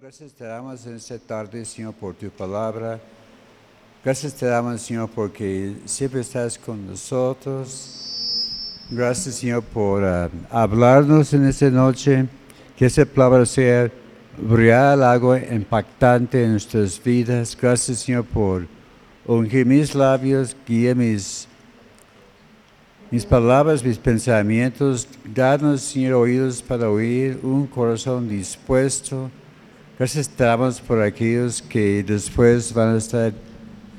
Gracias te damos en esta tarde, Señor, por tu palabra. Gracias te damos, Señor, porque siempre estás con nosotros. Gracias, Señor, por uh, hablarnos en esta noche. Que esa palabra sea real, algo impactante en nuestras vidas. Gracias, Señor, por ungir mis labios, guía mis, mis palabras, mis pensamientos. Danos, Señor, oídos para oír, un corazón dispuesto. Gracias damos por aquellos que después van a estar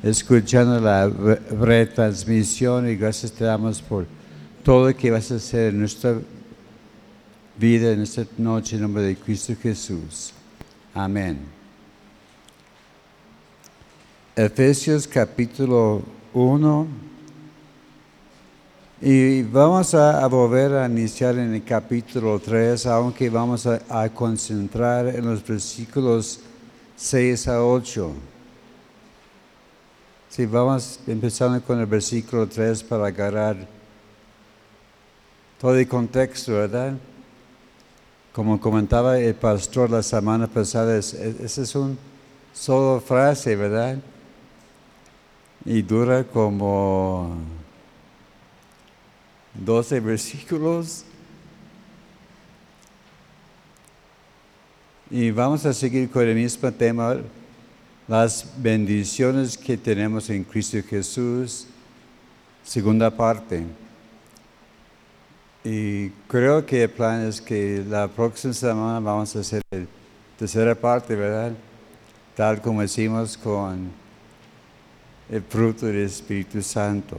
escuchando la retransmisión y gracias te damos por todo lo que vas a hacer en nuestra vida en esta noche en nombre de Cristo Jesús. Amén. Efesios capítulo 1. Y vamos a, volver a iniciar en el capítulo 3, aunque vamos a, concentrar en los versículos 6 a 8. Sí, vamos empezando con el versículo 3 para agarrar todo el contexto, ¿verdad? Como comentaba el pastor la semana pasada, esa es una solo frase, ¿verdad? Y dura como 12 versículos. Y vamos a seguir con el mismo tema, las bendiciones que tenemos en Cristo Jesús, segunda parte. Y creo que el plan es que la próxima semana vamos a hacer la tercera parte, ¿verdad? Tal como hicimos con el fruto del Espíritu Santo.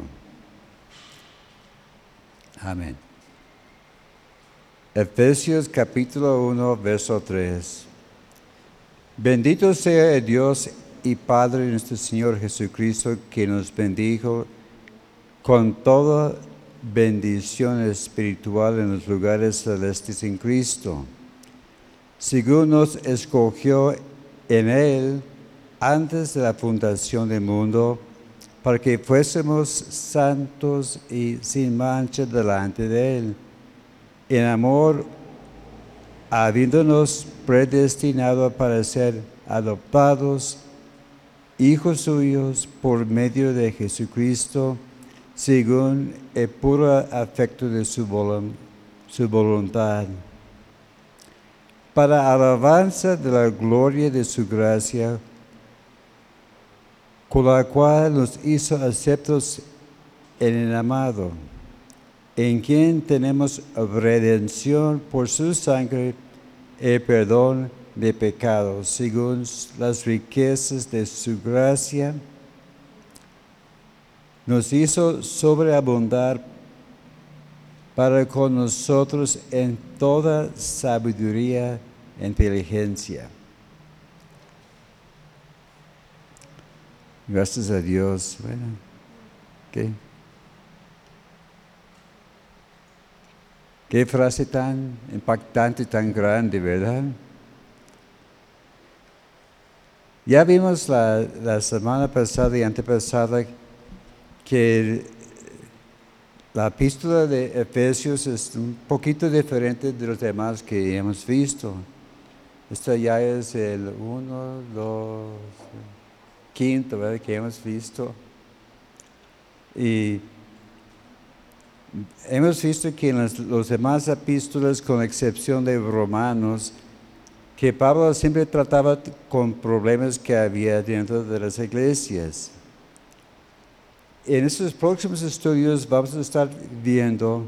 Amén. Efesios capítulo 1, verso 3. Bendito sea el Dios y Padre de nuestro Señor Jesucristo, que nos bendijo con toda bendición espiritual en los lugares celestes en Cristo, según nos escogió en Él antes de la fundación del mundo, para que fuésemos santos y sin mancha delante de Él, en amor, habiéndonos predestinado para ser adoptados, hijos suyos por medio de Jesucristo, según el puro afecto de su, voluntad, para alabanza de la gloria de su gracia, con la cual nos hizo aceptos en el amado, en quien tenemos redención por su sangre, el perdón de pecados, según las riquezas de su gracia nos hizo sobreabundar para con nosotros en toda sabiduría e inteligencia. Gracias a Dios. Bueno, ¿qué? Frase tan impactante, tan grande, ¿verdad? Ya vimos la, la semana pasada y antepasada que la epístola de Efesios es un poquito diferente de los demás que hemos visto. Esta ya es el uno, dos, quinto ¿verdad? que hemos visto. Y hemos visto que en los, los demás epístolas, con excepción de Romanos, que Pablo siempre trataba con problemas que había dentro de las iglesias en estos próximos estudios vamos a estar viendo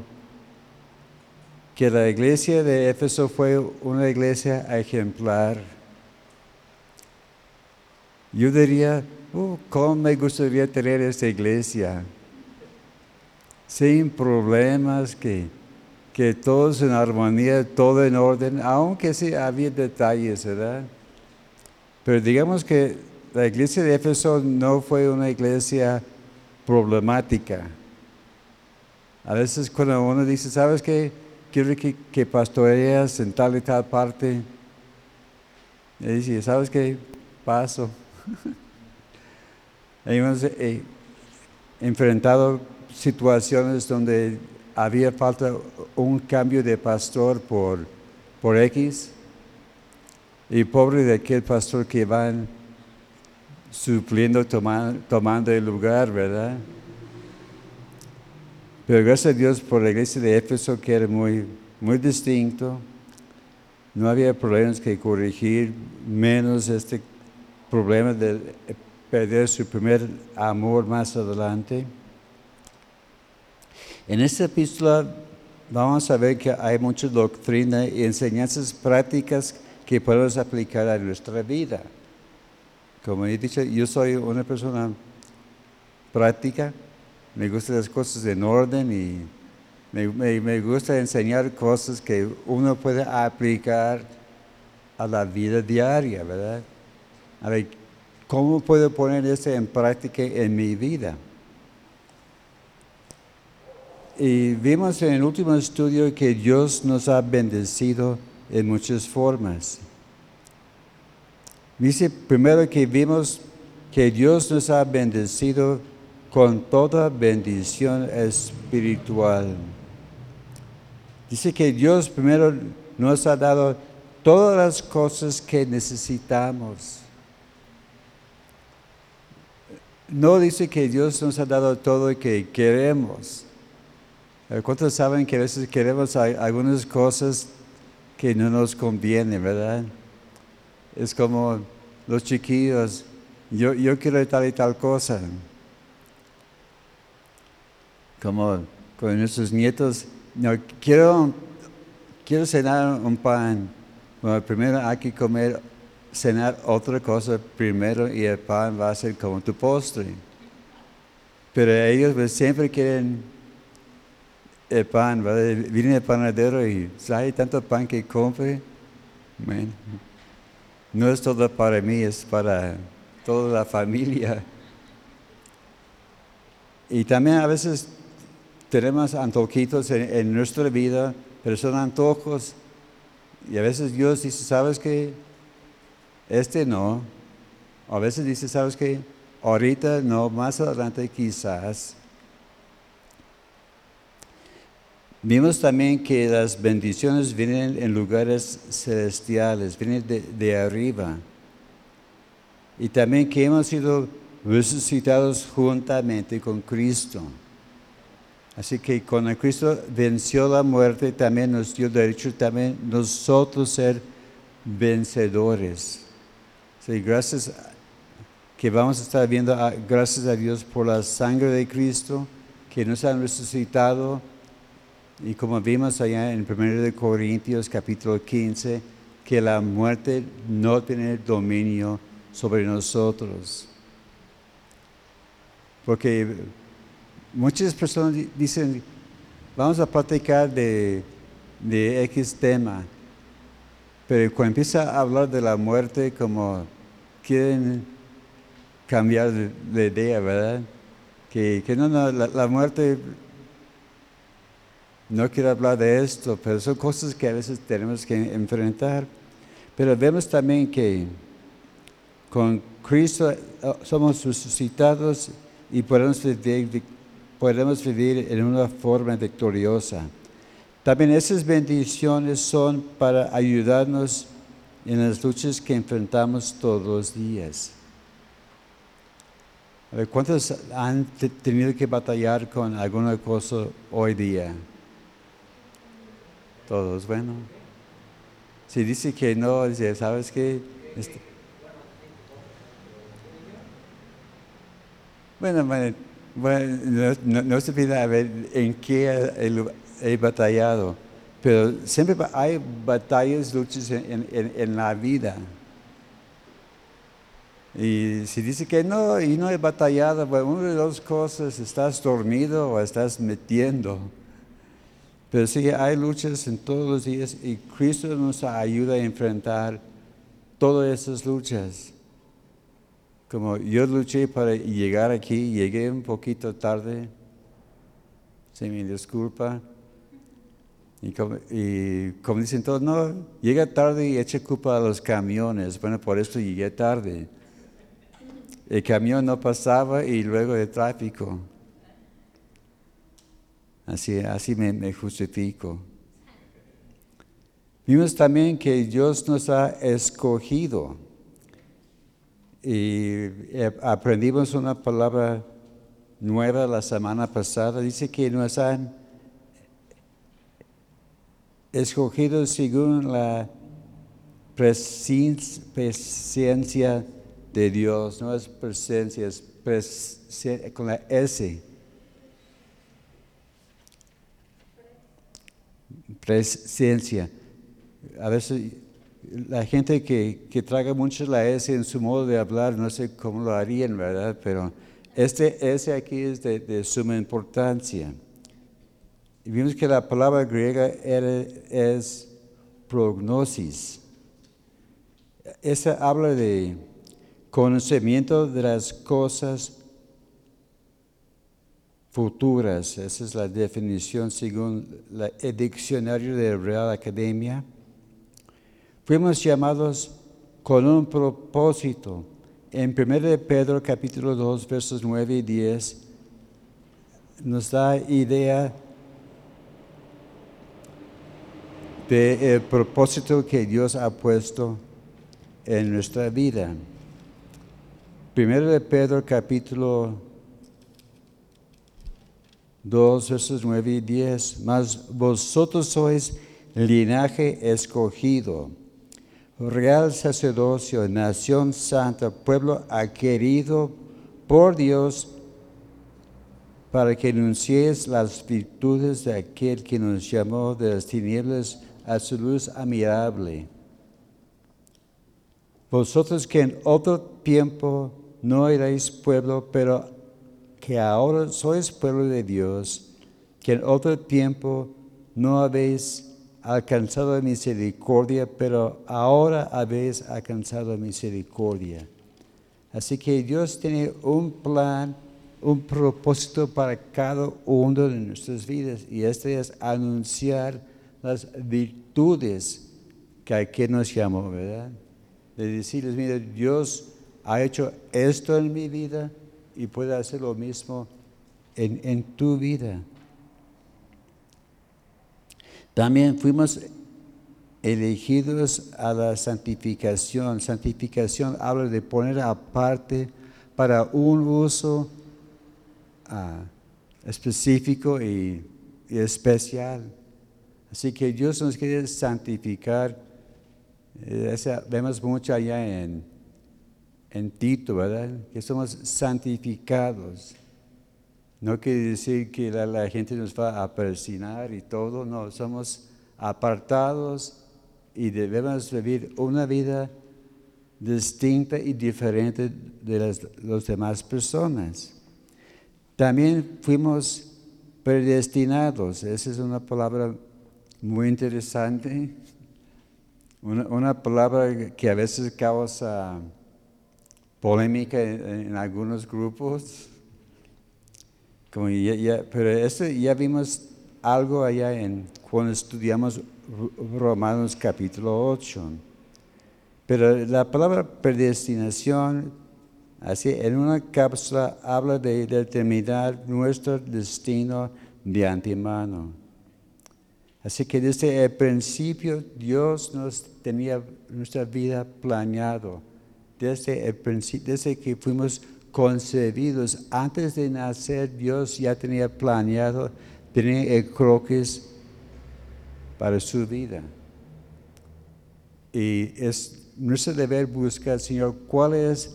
que la iglesia de Éfeso fue una iglesia ejemplar. Yo diría, oh, ¿cómo me gustaría tener esta iglesia? Sin problemas, que, que todos en armonía, todo en orden, aunque sí había detalles, ¿verdad? Pero digamos que la iglesia de Éfeso no fue una iglesia problemática. A veces cuando uno dice, ¿sabes qué? Quiero que, que pastoreas en tal y tal parte. Y dice, ¿sabes qué? Paso. Hemos eh, enfrentado situaciones donde había falta un cambio de pastor por, por X. Y pobre de aquel pastor que van supliendo, tomando el lugar, ¿verdad? Pero gracias a Dios por la iglesia de Éfeso que era muy, muy distinto. No había problemas que corregir, menos este problema de perder su primer amor más adelante. En esta epístola vamos a ver que hay mucha doctrina y enseñanzas prácticas que podemos aplicar a nuestra vida. Como he dicho, yo soy una persona práctica, me gustan las cosas en orden y me, gusta enseñar cosas que uno puede aplicar a la vida diaria, ¿verdad? A ver, ¿cómo puedo poner eso en práctica en mi vida? Y vimos en el último estudio que Dios nos ha bendecido en muchas formas. Dice primero que vimos que Dios nos ha bendecido con toda bendición espiritual. Dice que Dios primero nos ha dado todas las cosas que necesitamos. No dice que Dios nos ha dado todo lo que queremos. ¿Cuántos saben que a veces queremos algunas cosas que no nos convienen, verdad? Es como los chiquillos, yo, yo quiero tal y tal cosa. Como con nuestros nietos, no, quiero, quiero cenar un pan. Bueno, primero hay que comer, cenar otra cosa primero y el pan va a ser como tu postre. Pero ellos pues, siempre quieren el pan, ¿verdad? Viene el panadero y hay tanto pan que compre. no es todo para mí, es para toda la familia. Y también a veces tenemos antojitos en, nuestra vida, pero son antojos. Y a veces Dios dice, ¿sabes qué? Este no. A veces dice, ¿sabes qué? Ahorita no, más adelante quizás. Vimos también que las bendiciones vienen en lugares celestiales, vienen de, arriba. Y también que hemos sido resucitados juntamente con Cristo. Así que cuando Cristo venció la muerte, también nos dio derecho también nosotros ser vencedores. Sí, gracias que vamos a estar viendo, gracias a Dios por la sangre de Cristo, que nos han resucitado y como vimos allá en 1 Corintios capítulo 15, que la muerte no tiene dominio sobre nosotros. Porque muchas personas dicen, vamos a platicar de, de X tema, pero cuando empieza a hablar de la muerte, como quieren cambiar de, idea, ¿verdad? Que, no, no, la muerte no quiero hablar de esto, pero son cosas que a veces tenemos que enfrentar. Pero vemos también que con Cristo eh, somos resucitados y podemos vivir, podemos vivir en una forma victoriosa. También esas bendiciones son para ayudarnos en las luchas que enfrentamos todos los días. ¿Cuántos han tenido que batallar con alguna cosa hoy día? Todos, bueno. Si dice que no, dice, ¿sabes qué? Este, bueno, bueno no, se pide a ver en qué he, batallado, pero siempre hay batallas, luchas en, la vida. Y si dice que no, y no he batallado, bueno, una de dos cosas, estás dormido o estás metiendo. Pero sí, hay luchas en todos los días y Cristo nos ayuda a enfrentar todas esas luchas. Como yo luché para llegar aquí, llegué un poquito tarde, se me disculpa. Y como, dicen todos, no, llega tarde y echa culpa a los camiones. Bueno, por eso llegué tarde. El camión no pasaba y luego el tráfico. Así, así me, justifico. Vimos también que Dios nos ha escogido. Y aprendimos una palabra nueva la semana pasada. Dice que nos han escogido según la presencia de Dios. No es presencia, es con la S. Presencia. A veces la gente que, que traga mucho la S en su modo de hablar, no sé cómo lo harían, ¿verdad? Pero este S aquí es de, suma importancia. Vimos que la palabra griega es prognosis. Esa habla de conocimiento de las cosas futuras. Esa es la definición según el diccionario de Real Academia. Fuimos llamados con un propósito. En 1 Pedro capítulo 2 versos 9 y 10 nos da idea del propósito que Dios ha puesto en nuestra vida. Primero de Pedro capítulo 2 versos 9 y 10, mas vosotros sois linaje escogido, real sacerdocio, nación santa, pueblo adquirido por Dios para que anunciéis las virtudes de aquel que nos llamó de las tinieblas a su luz admirable. Vosotros que en otro tiempo no erais pueblo, pero que ahora sois pueblo de Dios, que en otro tiempo no habéis alcanzado misericordia, pero ahora habéis alcanzado misericordia. Así que Dios tiene un plan, un propósito para cada uno de nuestras vidas y este es anunciar las virtudes que aquí nos llamó, ¿verdad? De decirles, mira, Dios ha hecho esto en mi vida y puede hacer lo mismo en, en tu vida. También fuimos elegidos a la santificación. Santificación habla de poner aparte para un uso ah, específico y, especial. Así que Dios nos quiere santificar. Eh, vemos mucho allá en, en Tito, ¿verdad? Que somos santificados. No quiere decir que la, gente nos va a persinar y todo, no, somos apartados y debemos vivir una vida distinta y diferente de las demás personas. También fuimos predestinados, esa es una palabra muy interesante, una, palabra que a veces causa polémica en, algunos grupos. Como pero esto ya vimos algo allá en cuando estudiamos Romanos capítulo 8. Pero la palabra predestinación, así en una cápsula, habla de determinar nuestro destino de antemano. Así que desde el principio Dios nos tenía nuestra vida planeado desde el principio, desde que fuimos concebidos, antes de nacer, Dios ya tenía planeado, tenía el croquis para su vida. Y es nuestro deber buscar, Señor, cuál es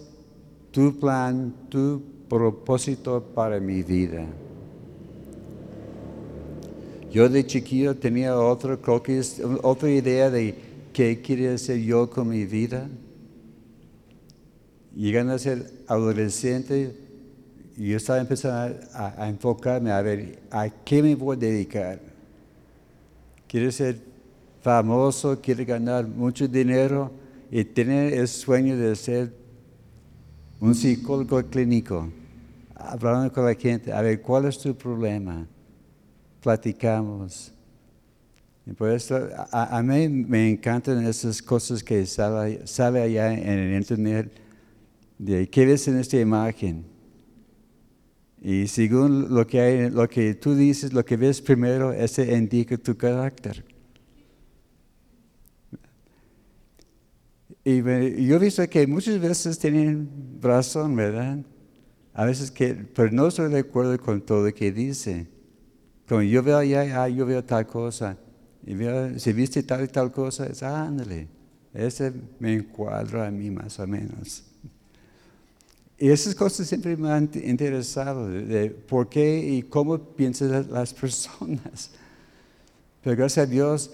tu plan, tu propósito para mi vida. Yo de chiquillo tenía otro croquis, otra idea de qué quería hacer yo con mi vida llegando a ser adolescente, yo estaba empezando a, enfocarme a ver a qué me voy a dedicar. Quiero ser famoso, quiero ganar mucho dinero y tener el sueño de ser un psicólogo clínico, hablando con la gente, a ver cuál es tu problema. Platicamos. Y por eso a, mí me encantan esas cosas que sale allá en el internet de qué ves en esta imagen. Y según lo que, hay, lo que tú dices, lo que ves primero, ese indica tu carácter. Y yo he visto que muchas veces tienen razón, ¿verdad? A veces que, pero no estoy de acuerdo con todo lo que dice. Como yo veo allá, ah, yo veo tal cosa. Y veo, si viste tal y tal cosa, es, ándale. Ese me encuadra a mí más o menos. Y esas cosas siempre me han interesado, de, por qué y cómo piensan las personas. Pero gracias a Dios,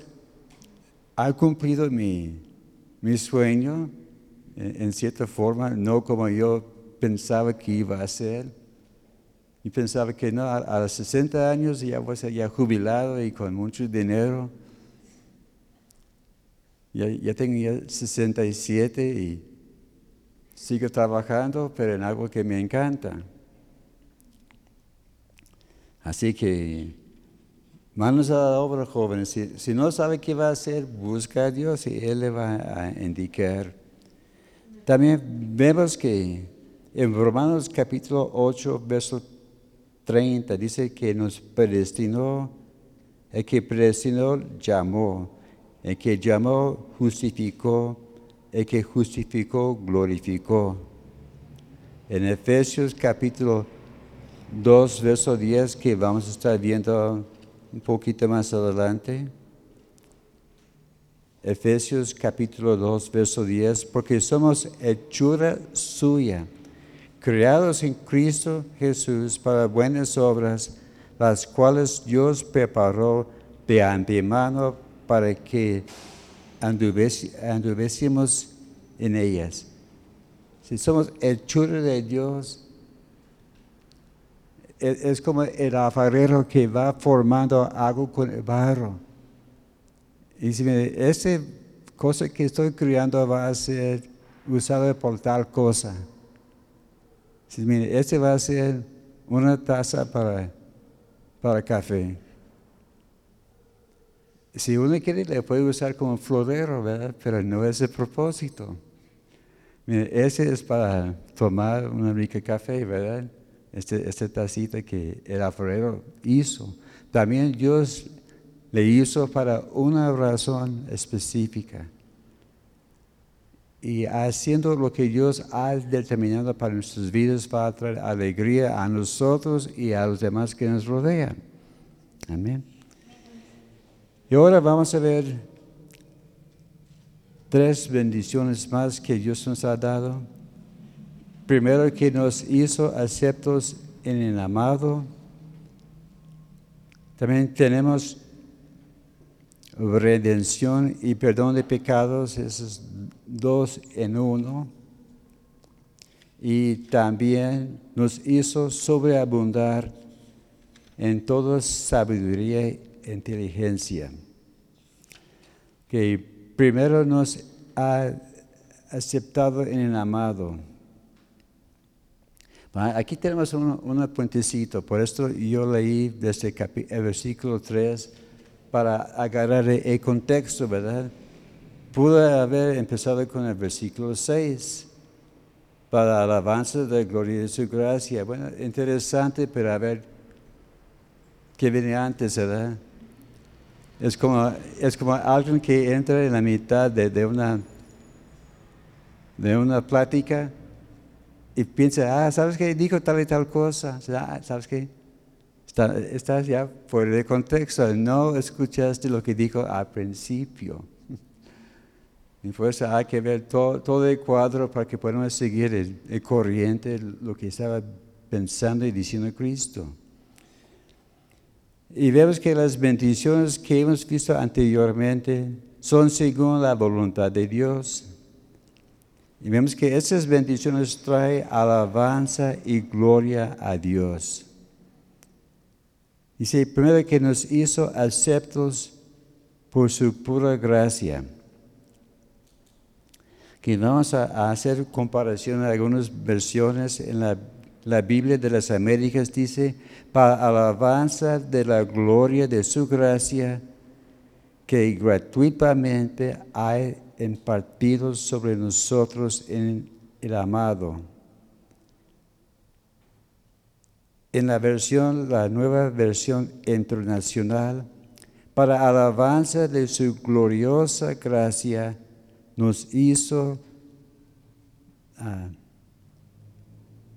ha cumplido mi, mi sueño, en, cierta forma, no como yo pensaba que iba a ser. Y pensaba que no, a, los 60 años ya voy a ser jubilado y con mucho dinero. Ya, ya tengo ya 67 y sigo trabajando, pero en algo que me encanta. Así que Manos a la obra, jóvenes. Si, no sabe qué va a hacer, busca a Dios y Él le va a indicar. También vemos que en Romanos capítulo 8, verso 30, dice que nos predestinó, el que predestinó llamó, el que llamó justificó, el que justificó glorificó. En Efesios capítulo 2, verso 10, que vamos a estar viendo un poquito más adelante. Efesios capítulo 2, verso 10, porque somos hechura suya, creados en Cristo Jesús para buenas obras, las cuales Dios preparó de antemano para que anduviésemos en ellas. Si somos hechura de Dios, es como el alfarero que va formando algo con el barro. Y si esa cosa que estoy creando va a ser usada por tal cosa. Mire, este va a ser una taza para, para café. Si uno quiere, le puede usar como florero, ¿verdad? Pero no es el propósito. Mire, ese es para tomar una rica café, ¿verdad? este, esta tacita que el alfarero hizo. También Dios le hizo para una razón específica. Y haciendo lo que Dios ha determinado para nuestras vidas va a traer alegría a nosotros y a los demás que nos rodean. Amén. Y ahora vamos a ver tres bendiciones más que Dios nos ha dado Primero que nos hizo aceptos en el amado. También tenemos redención y perdón de pecados, dos en uno. Y también nos hizo sobreabundar en toda sabiduría e inteligencia. Que primero nos ha aceptado en el amado Aquí tenemos un, puentecito, por esto yo leí desde el versículo 3 para agarrar el contexto, ¿verdad? Pude haber empezado con el versículo 6 para alabanza de la gloria de su gracia. Bueno, interesante, pero a ver qué viene antes, ¿verdad? Es como, es como alguien que entra en la mitad de, de una, de una plática y piensa, ah, ¿sabes qué? Dijo tal y tal cosa. Ah, ¿Sabes qué? estás ya fuera de contexto. No escuchaste lo que dijo al principio. Hay que ver todo, el cuadro para que podamos seguir el, el, corriente, lo que estaba pensando y diciendo Cristo. Y vemos que las bendiciones que hemos visto anteriormente son según la voluntad de Dios. Y vemos que esas bendiciones traen alabanza y gloria a Dios. Dice, primero que nos hizo aceptos por su pura gracia. Que vamos a, hacer comparación en algunas versiones en la, la Biblia de las Américas, dice, para alabanza de la gloria de su gracia que gratuitamente hay impartidos sobre nosotros en el amado. En la versión, la nueva versión internacional, para alabanza de su gloriosa gracia nos hizo, ah,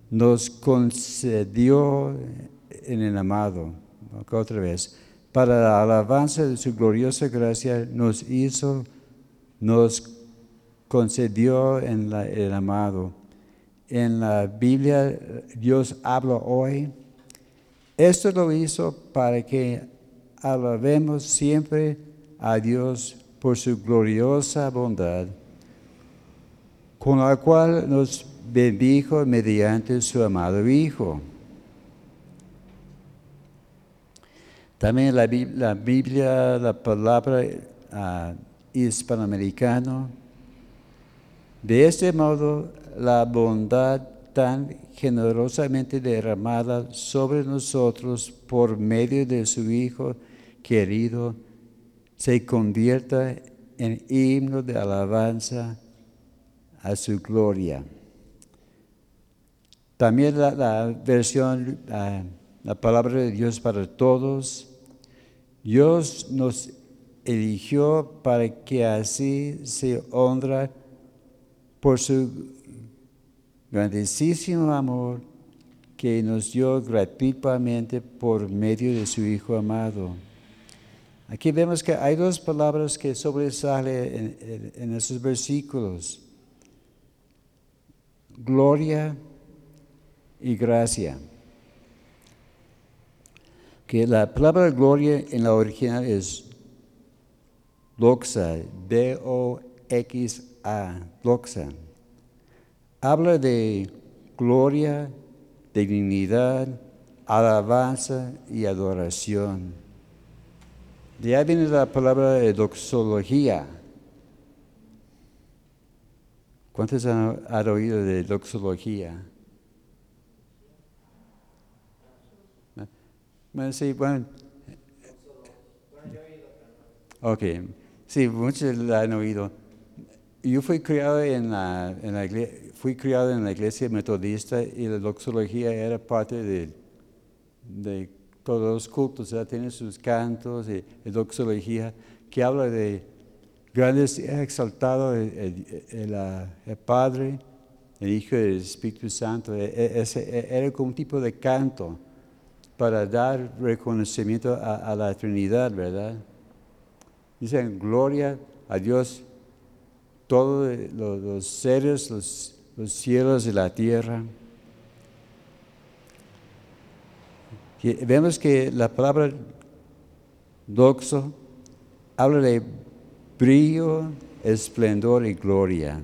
nos concedió en el amado. Otra vez, para la alabanza de su gloriosa gracia nos hizo, nos concedió en el amado. En la Biblia Dios habla hoy. Esto lo hizo para que alabemos siempre a Dios por su gloriosa bondad, con la cual nos bendijo mediante su amado Hijo. También la, Biblia, la palabra uh, hispanoamericano. De este modo, la bondad tan generosamente derramada sobre nosotros por medio de su Hijo querido se convierta en himno de alabanza a su gloria. También la, versión, la palabra de Dios para todos, Dios nos eligió para que así se honra por su grandísimo amor que nos dio gratuitamente por medio de su Hijo amado. Aquí vemos que hay dos palabras que sobresalen en, esos versículos. Gloria y gracia. Que la palabra gloria en la original es doxa, D-O-X-A, doxa. Habla de gloria, dignidad, alabanza y adoración. De ahí viene la palabra doxología. ¿Cuántos han, oído de doxología? Bueno, sí, bueno. Ok, sí, muchos la han oído. Yo fui criado en la, en la, fui criado en la iglesia metodista y la doxología era parte de, de todos los cultos, ya tienen sus cantos y, doxología que habla de grandes, exaltado el, Padre, el Hijo y el Espíritu Santo. E, e, ese, era como un tipo de canto para dar reconocimiento a, la Trinidad, ¿verdad? Dicen gloria a Dios, todos los, seres, los cielos y la tierra. Vemos que la palabra doxo habla de brillo, esplendor y gloria.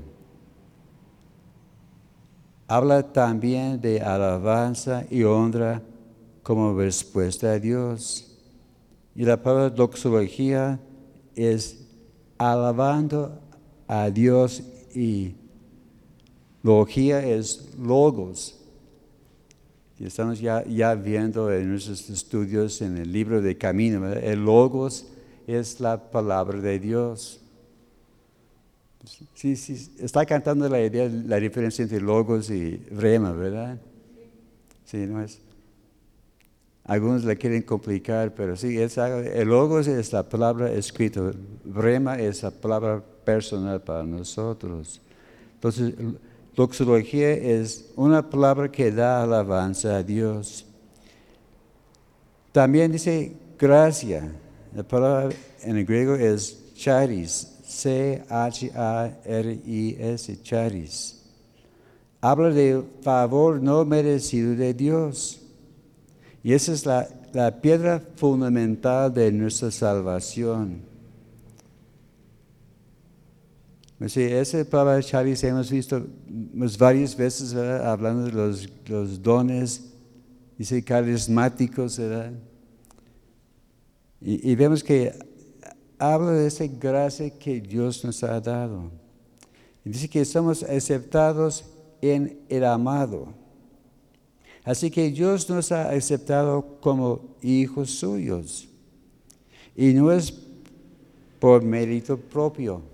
Habla también de alabanza y honra como respuesta a Dios. Y la palabra doxología es alabando a Dios y logía es logos, estamos ya, ya viendo en nuestros estudios en el libro de Camino, el logos es la palabra de Dios. Sí, sí, está cantando la idea, la diferencia entre logos y rema, ¿verdad? Sí, no es. Algunos la quieren complicar, pero sí, es, el logos es la palabra escrita, rema es la palabra personal para nosotros. Entonces, Doxología es una palabra que da alabanza a Dios. También dice gracia. La palabra en griego es charis, C-H-A-R-I-S, charis. Habla de favor no merecido de Dios. Y esa es la, la piedra fundamental de nuestra salvación. Sí, esa palabra charis hemos visto varias veces hablando de los, los, dones, dice carismáticos, ¿verdad? Y, vemos que habla de esa gracia que Dios nos ha dado. Dice que somos aceptados en el amado. Así que Dios nos ha aceptado como hijos suyos. Y no es por mérito propio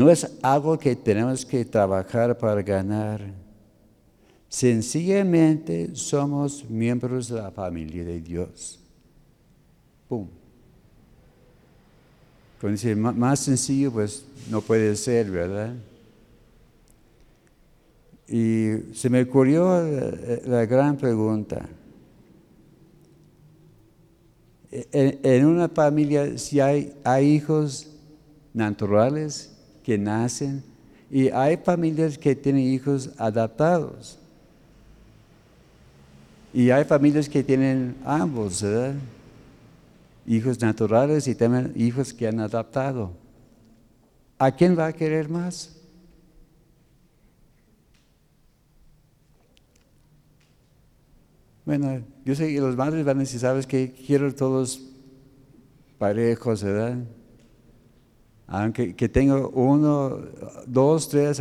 no es algo que tenemos que trabajar para ganar. Sencillamente somos miembros de la familia de Dios. ¡Pum! Cuando dice más sencillo, pues no puede ser, ¿verdad? Y se me ocurrió eh, la gran pregunta. En, una familia, si hay, hay hijos naturales que nacen y hay familias que tienen hijos adaptados. Y hay familias que tienen ambos, ¿verdad? Hijos naturales y también hijos que han adaptado. ¿A quién va a querer más? Bueno, yo sé que los madres van a decir, ¿sabes qué? Quiero todos parejos, ¿verdad? Aunque que tengo uno, dos, tres,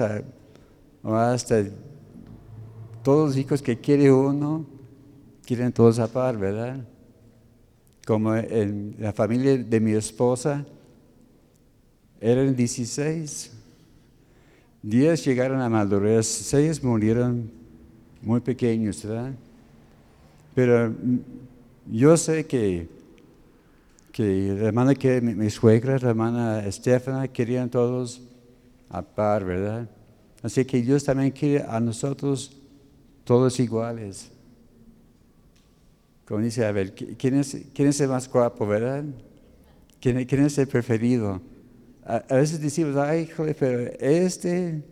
hasta todos los hijos que quiere uno, quieren todos a par, ¿verdad? Como en la familia de mi esposa, eran 16. Diez llegaron a madurez, seis murieron muy pequeños, ¿verdad? Pero yo sé que, que la hermana que mi, suegra, la hermana Estefana, querían todos a par, ¿verdad? Así que Dios también quiere a nosotros todos iguales. Como dice, a ver, ¿quién es, quién es el más guapo, verdad? ¿Quién, quién es el preferido? A, a, veces decimos, ay, joder, pero este,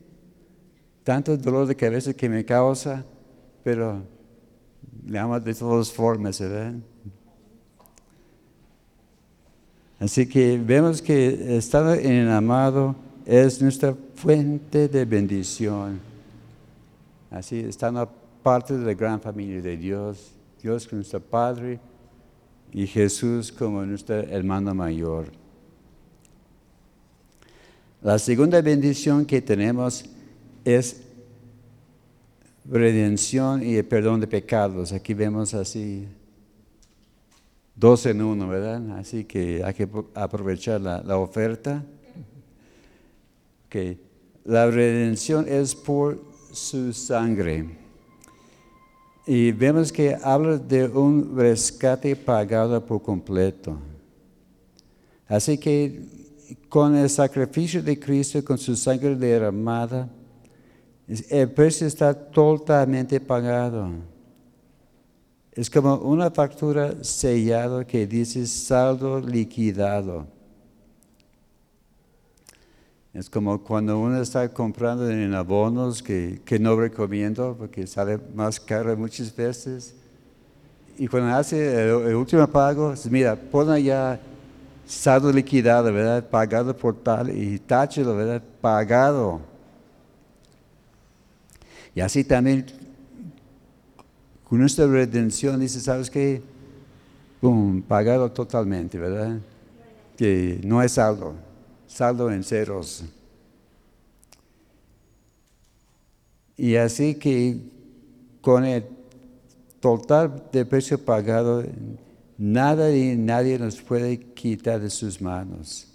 tanto dolor de cabeza que me causa, pero le amo de todas formas, ¿verdad? Así que vemos que estar en el amado es nuestra fuente de bendición. Así, estando parte de la gran familia de Dios, Dios como nuestro Padre y Jesús como nuestro hermano mayor. La segunda bendición que tenemos es redención y el perdón de pecados. Aquí vemos así dos en uno, ¿verdad? Así que hay que aprovechar la, oferta. Que La redención es por su sangre. Y vemos que habla de un rescate pagado por completo. Así que con el sacrificio de Cristo, con su sangre derramada, el precio está totalmente pagado. Es como una factura sellada que dice saldo liquidado. Es como cuando uno está comprando en abonos que, no recomiendo porque sale más caro muchas veces. Y cuando hace el, último pago, mira, pone ya saldo liquidado, ¿verdad? Pagado por tal y táchelo, ¿verdad? Pagado. Y así también con nuestra redención dice, ¿sabes qué? Pum, pagado totalmente, ¿verdad? Que no es saldo, saldo en ceros. Y así que con el total de precio pagado, nada y nadie nos puede quitar de sus manos.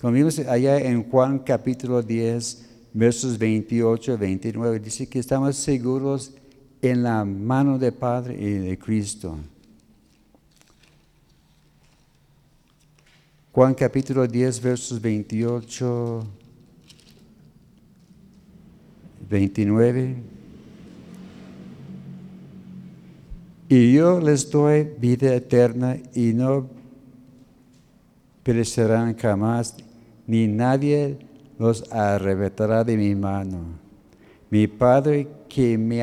Como vimos allá en Juan capítulo 10, versos 28 29, dice que estamos seguros en la mano del Padre y de Cristo. Juan capítulo 10, versos 28, 29. Y yo les doy vida eterna y no perecerán jamás, ni nadie los arrebatará de mi mano. Mi Padre que me,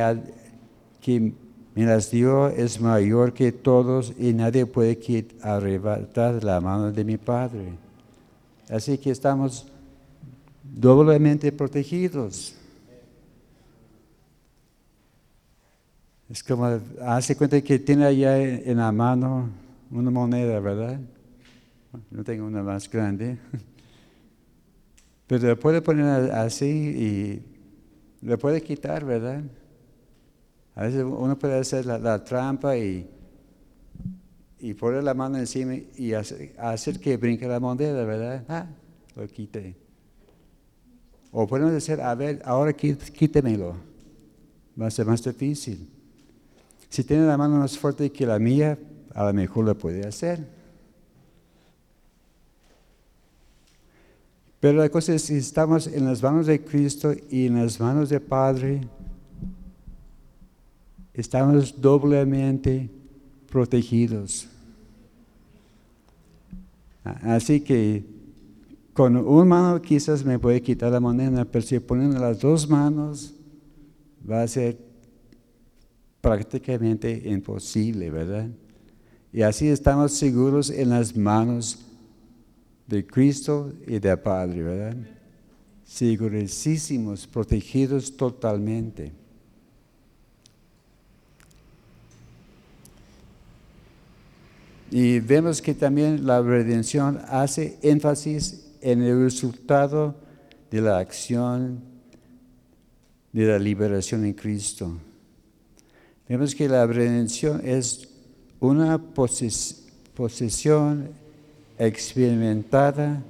que me las dio es mayor que todos y nadie puede arrebatar la mano de mi Padre. Así que estamos doblemente protegidos. Es como, hace cuenta que tiene allá en la mano una moneda, ¿verdad? No tengo una más grande. Pero le puede poner así y le puede quitar, ¿verdad? A veces uno puede hacer la, trampa y, y poner la mano encima y hacer, que brinque la moneda, ¿verdad? Ah, lo quite. O podemos decir, a ver, ahora quítemelo. Va a ser más difícil. Si tiene la mano más fuerte que la mía, a lo mejor lo puede hacer. Pero la cosa es, si estamos en las manos de Cristo y en las manos del Padre, estamos doblemente protegidos. Así que con una mano quizás me puede quitar la moneda, pero si poniendo las dos manos va a ser prácticamente imposible, ¿verdad? Y así estamos seguros en las manos de Cristo y del Padre, ¿verdad? Segurísimos, protegidos totalmente. Y vemos que también la redención hace énfasis en el resultado de la acción de la liberación en Cristo. Vemos que la redención es una posesión experimentada,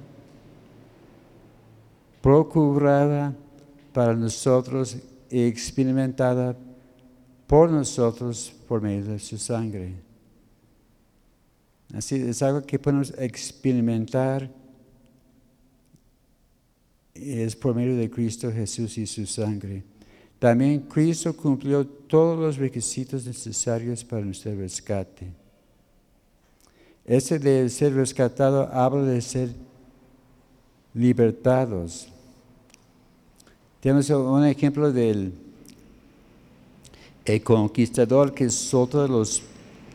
procurada para nosotros y experimentada por nosotros por medio de su sangre. Así es algo que podemos experimentar es por medio de Cristo Jesús y su sangre. También Cristo cumplió todos los requisitos necesarios para nuestro rescate. Ese de ser rescatado habla de ser libertados. Tenemos un ejemplo del el conquistador que solta los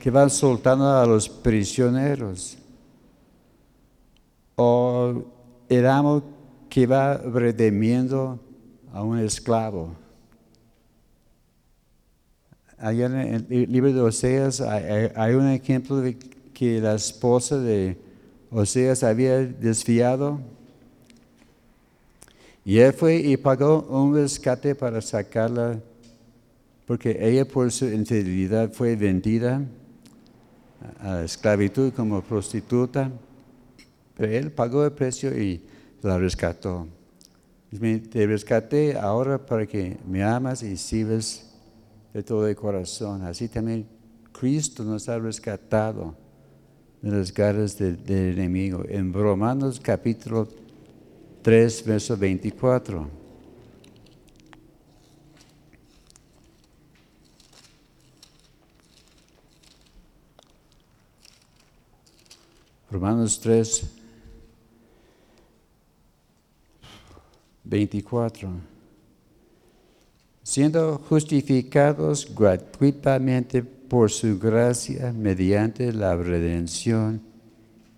que van soltando a los prisioneros. O el amo que va redimiendo a un esclavo. Allá en el libro de Oseas hay, un ejemplo de que la esposa de Oseas había desviado y él fue y pagó un rescate para sacarla porque ella por su infidelidad fue vendida a la esclavitud como prostituta, pero él pagó el precio y la rescató. Te rescaté ahora para que me amas y sirves de todo el corazón. Así también Cristo nos ha rescatado de las garras del, enemigo. En Romanos capítulo 3, verso 24. Romanos 3, 24 siendo justificados gratuitamente por su gracia mediante la redención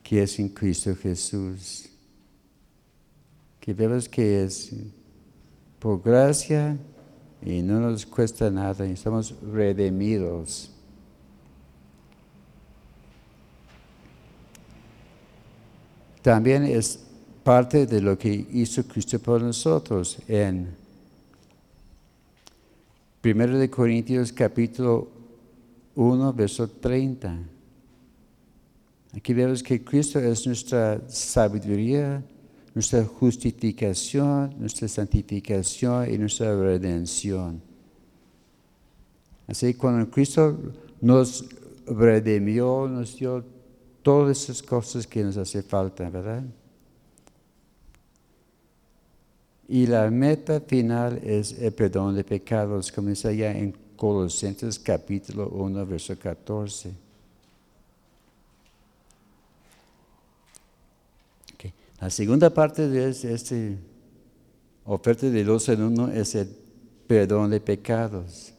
que es en Cristo Jesús. Que vemos que es por gracia y no nos cuesta nada y estamos redimidos. También es parte de lo que hizo Cristo por nosotros en Primero de Corintios capítulo 1, verso 30. Aquí vemos que Cristo es nuestra sabiduría, nuestra justificación, nuestra santificación y nuestra redención. Así cuando Cristo nos redimió, nos dio todas esas cosas que nos hace falta, ¿verdad? Y la meta final es el perdón de pecados, como dice en Colosenses capítulo 1, verso 14. La segunda parte de este oferta de dos en uno es el perdón de pecados.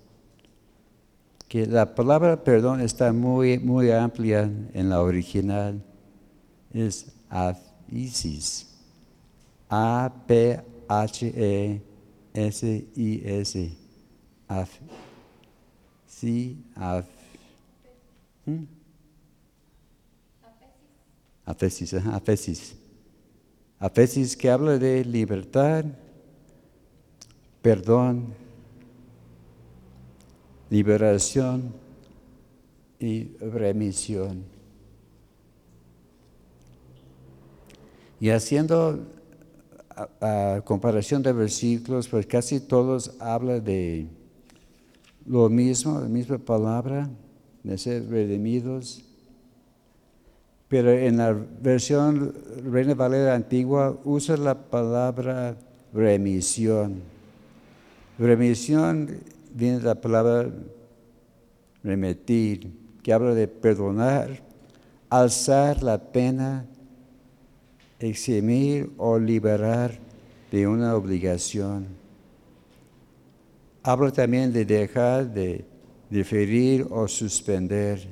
Que la palabra perdón está muy, muy amplia en la original. Es afisis. A-P H-E-S-I-S. Af. Sí, af. ¿Mm? Afesis, afesis. Afesis que habla de libertad, perdón, liberación y remisión. Y haciendo comparación de versículos, pues casi todos hablan de lo mismo, la misma palabra, de ser redimidos. pero en la versión Reina Valera antigua usa la palabra remisión. Remisión viene la palabra remitir, que habla de perdonar, alzar la pena, eximir o liberar de una obligación. Habla también de dejar de diferir o suspender.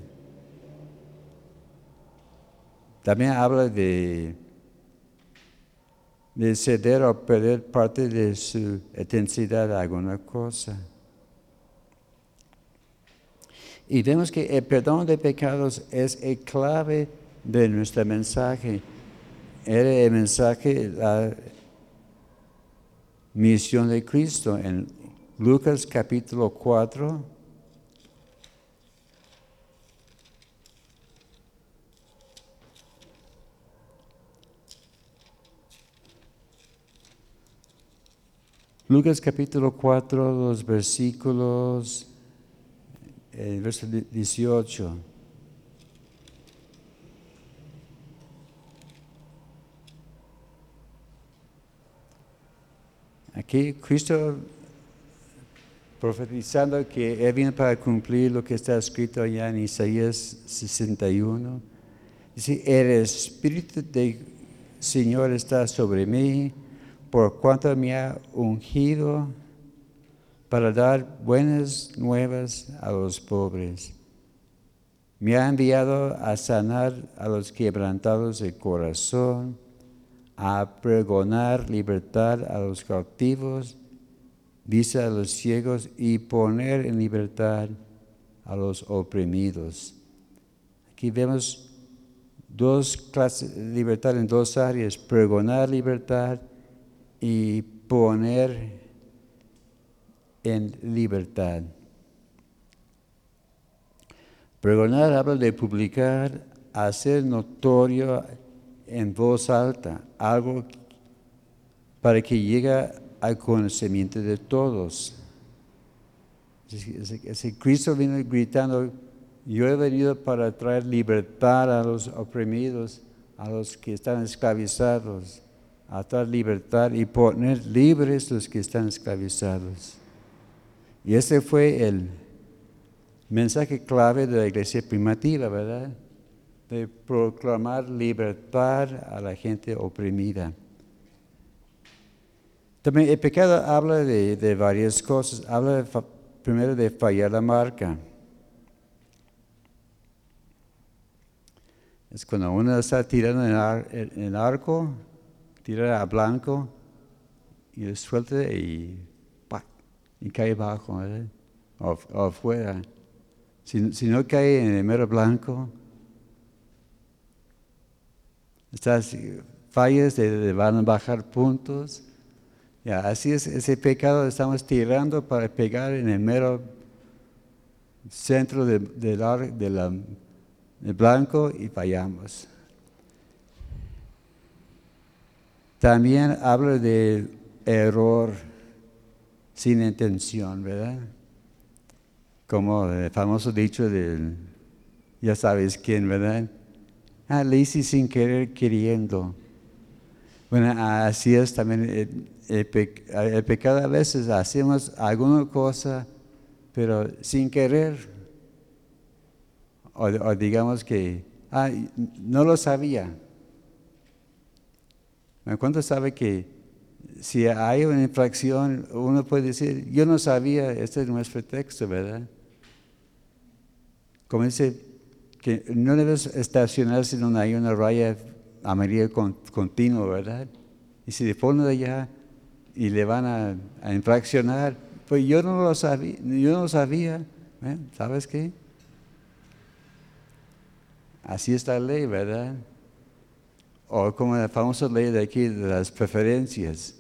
También habla de, de ceder o perder parte de su intensidad a alguna cosa. Y vemos que el perdón de pecados es el clave de nuestro mensaje. Era el mensaje, la misión de Cristo en Lucas capítulo 4. Lucas capítulo 4, los versículos el verso 18. Aquí Cristo profetizando que Él viene para cumplir lo que está escrito allá en Isaías 61. Dice, el Espíritu del Señor está sobre mí, por cuanto me ha ungido para dar buenas nuevas a los pobres. Me ha enviado a sanar a los quebrantados de corazón, a pregonar libertad a los cautivos, vista a los ciegos y poner en libertad a los oprimidos. Aquí vemos dos clases de libertad en dos áreas, pregonar libertad y poner en libertad. Pregonar habla de publicar, hacer notorio en voz alta, algo para que llegue al conocimiento de todos. Si Cristo viene gritando, yo he venido para traer libertad a los oprimidos, a los que están esclavizados, a traer libertad y poner libres los que están esclavizados. Y ese fue el mensaje clave de la iglesia primitiva, ¿verdad? De proclamar libertad a la gente oprimida. También el pecado habla de, varias cosas. Habla primero de fallar la marca. Es cuando uno está tirando en arco, tira a blanco y suelta y y cae bajo, o, afuera. Si, si, no cae en el mero blanco, estas fallas de, van a bajar puntos. Ya, así es ese pecado, estamos tirando para pegar en el mero centro del de, blanco y fallamos. También habla de error sin intención, ¿verdad? Como el famoso dicho del, ya sabes quién, ¿verdad? Ah, le hice sin querer queriendo. Bueno, así es también el, pecado a veces hacemos alguna cosa, pero sin querer. O, o digamos que, ah, no lo sabía. ¿Cuánto sabe que si hay una infracción, uno puede decir, yo no sabía, este es nuestro texto, ¿verdad? Como dice, que no debes estacionarse donde hay una raya amarilla continua, ¿verdad? Y si le ponen allá y le van a, infraccionar, pues yo no lo sabía, yo no sabía, ¿eh? ¿sabes qué? Así está la ley, ¿verdad? O como la famosa ley de aquí de las preferencias.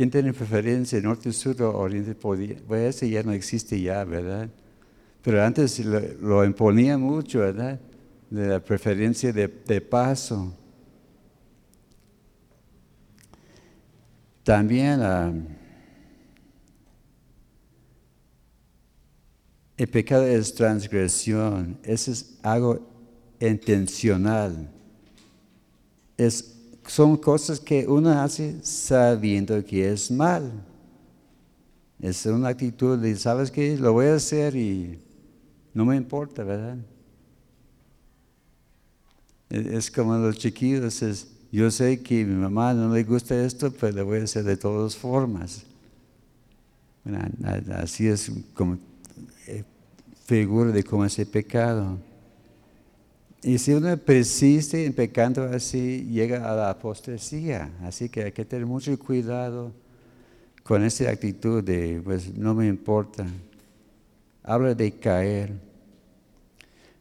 ¿Quién tiene preferencia, norte, sur o oriente? Pues ese ya no existe ya, ¿verdad? Pero antes lo, imponía mucho, ¿verdad? De la preferencia de, paso. También ah, el pecado es transgresión. Eso es algo intencional. Es, son cosas que uno hace sabiendo que es mal. Es una actitud de, ¿sabes qué? Lo voy a hacer y no me importa, ¿verdad? Es como los chiquillos, es, yo sé que a mi mamá no le gusta esto, pero le voy a hacer de todas formas. así es como eh, figura de cómo es el pecado. Y si uno persiste en pecando así, llega a la apostasía. Así que hay que tener mucho cuidado con esa actitud de, pues no me importa. Habla de caer.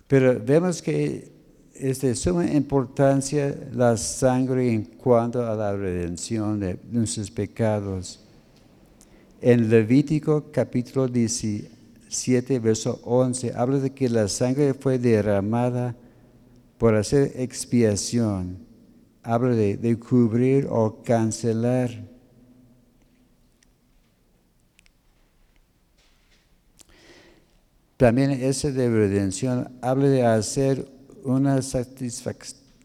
Pero vemos que es de suma importancia la sangre en cuanto a la redención de nuestros pecados. En Levítico capítulo 17, verso 11, habla de que la sangre fue derramada por hacer expiación. Habla de, cubrir o cancelar. También ese de redención habla de hacer una,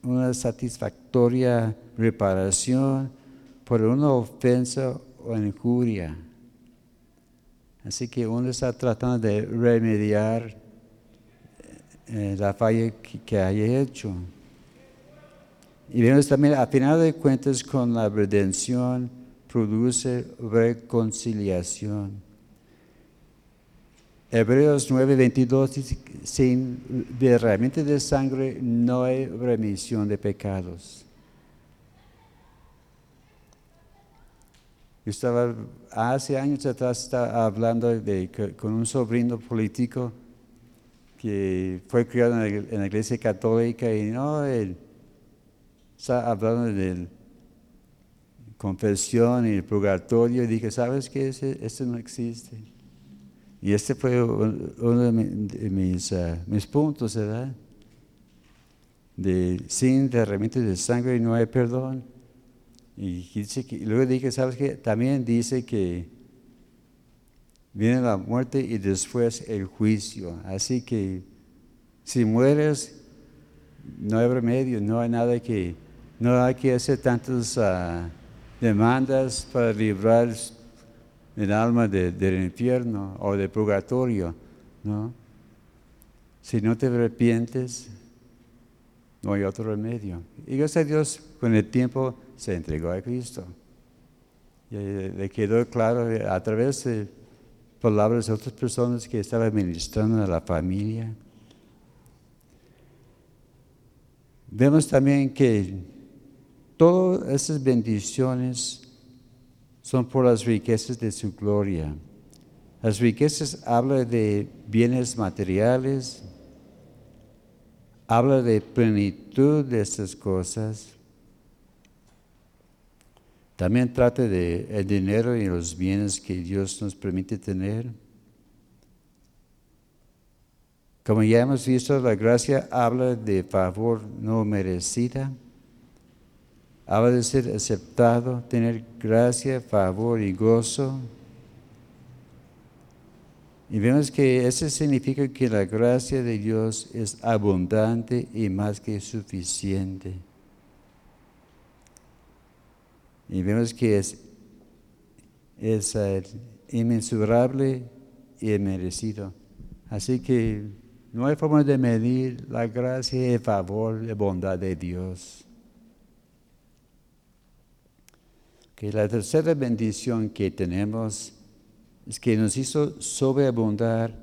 una satisfactoria reparación por una ofensa o injuria. Así que uno está tratando de remediar eh, la falla que, haya hecho. Y vemos también, a final de cuentas, con la redención produce reconciliación. Hebreos 9:22 dice que sin derramamiento de sangre no hay remisión de pecados. Yo estaba hace años atrás estaba hablando de, con un sobrino político que fue criado en la, iglesia católica y no, él está hablando de confesión y el purgatorio y dije, ¿sabes qué? Esto no existe. Y este fue uno de mis, ah, mis puntos, ¿verdad? De sin derramamiento de sangre no hay perdón. Y, dice que, luego dije, ¿sabes qué? También dice que viene la muerte y después el juicio. Así que si mueres, no hay remedio, no hay nada que, no hay que hacer tantas ah, demandas para librar el alma del infierno o del purgatorio, ¿no? Si no te arrepientes, no hay otro remedio. Y gracias a Dios, con el tiempo se entregó a Cristo. Y le quedó claro a través de palabras de otras personas que estaban ministrando a la familia. Vemos también que todas esas bendiciones son por las riquezas de su gloria. Las riquezas hablan de bienes materiales, habla de plenitud de estas cosas. También trata de el dinero y los bienes que Dios nos permite tener. Como ya hemos visto, la gracia habla de favor no merecida habla de ser aceptado, tener gracia, favor y gozo. Y vemos que eso significa que la gracia de Dios es abundante y más que suficiente. Y vemos que es, es inmensurable y merecido. Así que no hay forma de medir la gracia y favor y bondad de Dios. Que la tercera bendición que tenemos es que nos hizo sobreabundar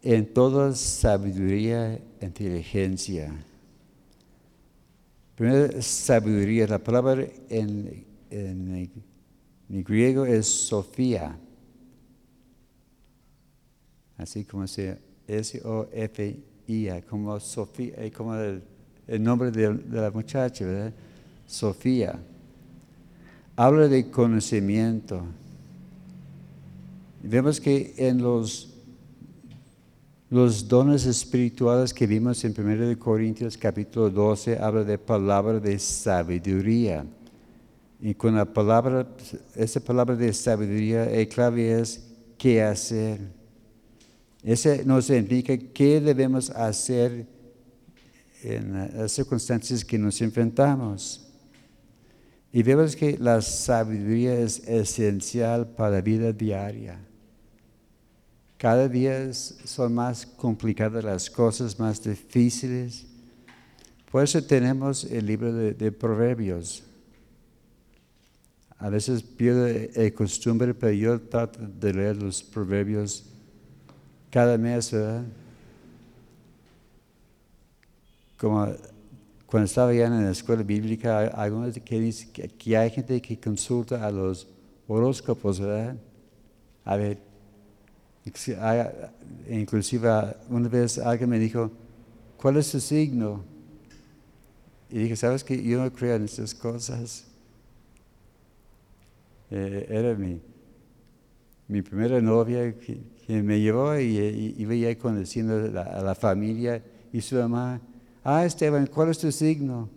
en toda sabiduría e inteligencia. Primero, sabiduría. La palabra en, en, griego es Sofía. Así como se S-O-F-I-A, como Sofía, eh, como el, nombre de, de la muchacha, ¿verdad? Sofía habla de conocimiento. Vemos que en los, los dones espirituales que vimos en 1 Corintios capítulo 12 habla de palabra de sabiduría. Y con la palabra, esa palabra de sabiduría, el clave es qué hacer. Ese nos indica qué debemos hacer en las circunstancias que nos enfrentamos. Y vemos que la sabiduría es esencial para la vida diaria. Cada día son más complicadas las cosas, más difíciles. Por eso tenemos el libro de, Proverbios. A veces pierdo el costumbre, pero yo trato de leer los Proverbios cada mes, ¿verdad? Como cuando estaba ya en la escuela bíblica, algunos que dicen que, hay gente que consulta a los horóscopos, ¿verdad? A ver, inclusive una vez alguien me dijo, ¿cuál es su signo? Y dije, ¿sabes que Yo no creo en esas cosas. Eh, era mi, mi primera novia que, me llevó y, iba ya conociendo a la familia y su mamá. Ah, Esteban, ¿cuál es tu signo?